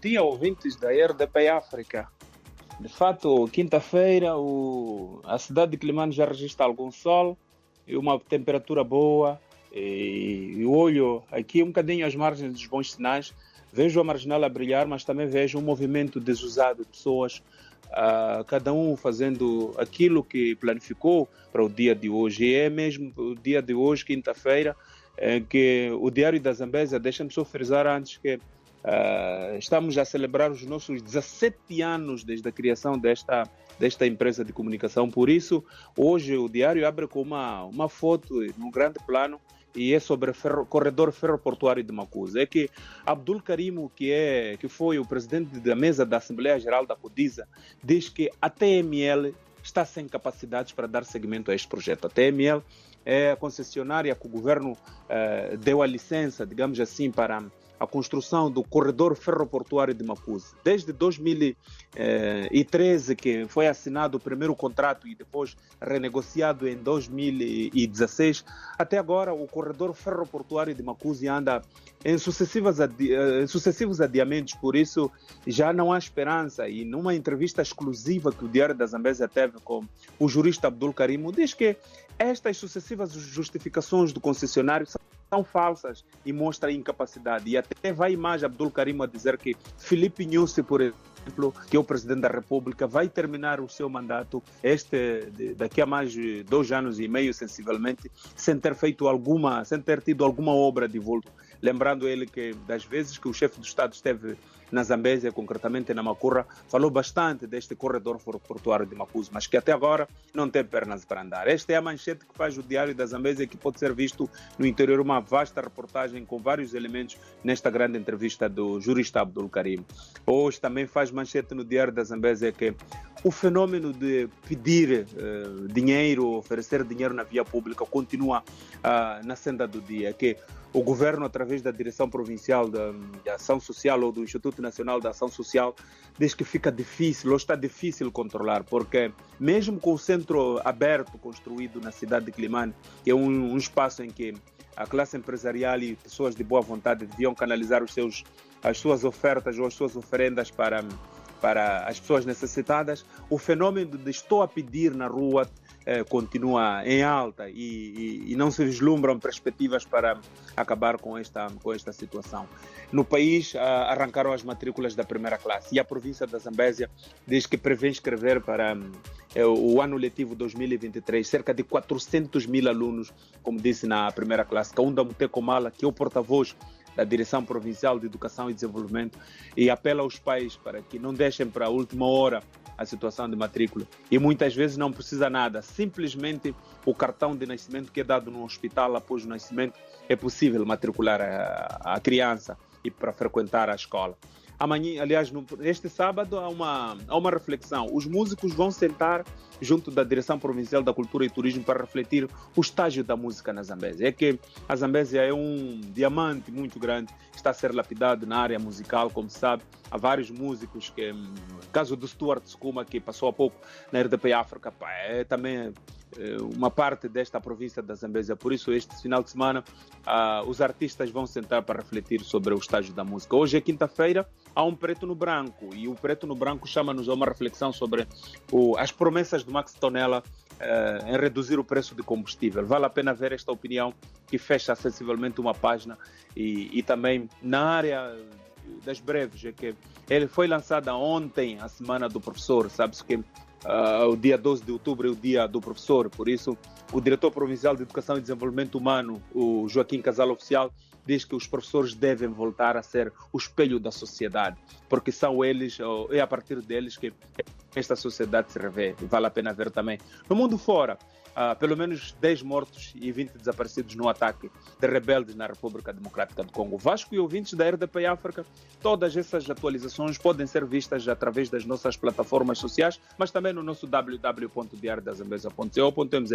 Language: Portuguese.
dia, ouvintes da RDP África. De fato, quinta-feira, a cidade de Climane já registra algum sol e uma temperatura boa. E, e olho aqui um bocadinho às margens dos bons sinais. Vejo a marginal a brilhar, mas também vejo um movimento desusado de pessoas, uh, cada um fazendo aquilo que planificou para o dia de hoje. E é mesmo o dia de hoje, quinta-feira, que o Diário da Zambésia, deixa-me só frisar antes que Uh, estamos a celebrar os nossos 17 anos desde a criação desta, desta empresa de comunicação. Por isso, hoje o diário abre com uma, uma foto num grande plano e é sobre o ferro, corredor ferroportuário de Macusa. É que Abdul Karimo, que, é, que foi o presidente da mesa da Assembleia Geral da CODISA, diz que a TML está sem capacidades para dar seguimento a este projeto. A TML é a concessionária que o governo uh, deu a licença, digamos assim, para a construção do corredor ferroportuário de Maputo. Desde 2013, que foi assinado o primeiro contrato e depois renegociado em 2016, até agora o corredor ferroportuário de Macusi anda em, sucessivas em sucessivos adiamentos, por isso já não há esperança. E numa entrevista exclusiva que o Diário da Zambésia teve com o jurista Abdul Karimo, diz que estas sucessivas justificações do concessionário são falsas e mostram incapacidade. E até vai mais Abdul Karim a dizer que Felipe Nussi, por exemplo, que é o presidente da República, vai terminar o seu mandato este daqui a mais dois anos e meio, sensivelmente, sem ter feito alguma, sem ter tido alguma obra de volta. Lembrando ele que das vezes que o chefe do Estado esteve na Zambésia, concretamente na Macurra, falou bastante deste corredor portuário de Macuso, mas que até agora não tem pernas para andar. Esta é a manchete que faz o Diário da Zambésia, que pode ser visto no interior uma vasta reportagem com vários elementos nesta grande entrevista do jurista Abdul Karim. Hoje também faz manchete no Diário da Zambésia que o fenômeno de pedir uh, dinheiro, oferecer dinheiro na via pública continua uh, na senda do dia, que o governo, através da Direção Provincial de, de, Ação Social ou do Instituto Nacional de Ação Social, diz que fica difícil, ou está difícil controlar, porque mesmo com o centro aberto construído na cidade de Climane, que é um, um espaço em que a classe empresarial e pessoas de boa vontade deviam canalizar os seus, as suas ofertas ou as suas oferendas para para as pessoas necessitadas, o fenômeno de estou a pedir na rua eh, continua em alta e, e, e, não se vislumbram perspectivas para acabar com esta, com esta situação. No país, ah, arrancaram as matrículas da primeira classe e a província da Zambésia diz que prevê inscrever para eh, o ano letivo 2023 cerca de 400 mil alunos, como disse na primeira classe. Kaunda Mutekomala, que é o porta-voz da Direção Provincial de Educação e Desenvolvimento e apela aos pais para que não deixem para a última hora a situação de matrícula. E muitas vezes não precisa nada, simplesmente o cartão de nascimento que é dado no hospital após o nascimento é possível matricular a, a criança e para frequentar a escola. Amanhã, aliás, no, este sábado há uma, há uma reflexão. Os músicos vão sentar junto da Direção Provincial da Cultura e Turismo para refletir o estágio da música na Zambésia. É que a Zambésia é um diamante muito grande, está a ser lapidado na área musical, como se sabe. Há vários músicos que, caso do Stuart Skuma, que passou há pouco na RDP África, é também eh, uma parte desta província da Zambésia. Por isso, este final de semana, uh, os artistas vão sentar para refletir sobre o estágio da música. Hoje é quinta-feira, há um preto no branco, e o preto no branco chama-nos a uma reflexão sobre o, as promessas do Max Tonella uh, em reduzir o preço de combustível. Vale a pena ver esta opinião que fecha sensivelmente uma página e, e também na área das breves, é que ele foi lançada ontem, a semana do professor, sabe-se que Uh, o dia 12 de outubro é o dia do professor, por isso o diretor provincial de Educação e Desenvolvimento Humano, o Joaquim Casal Oficial, diz que os professores devem voltar a ser o espelho da sociedade, porque são eles, é a partir deles que esta sociedade se revê. Vale a pena ver também. No mundo fora, uh, pelo menos 10 mortos e 20 desaparecidos no ataque de rebeldes na República Democrática do Congo. Vasco e ouvintes da RDP África, todas essas atualizações podem ser vistas através das nossas plataformas sociais, mas também no nosso www.diariodazambesa.co.mz.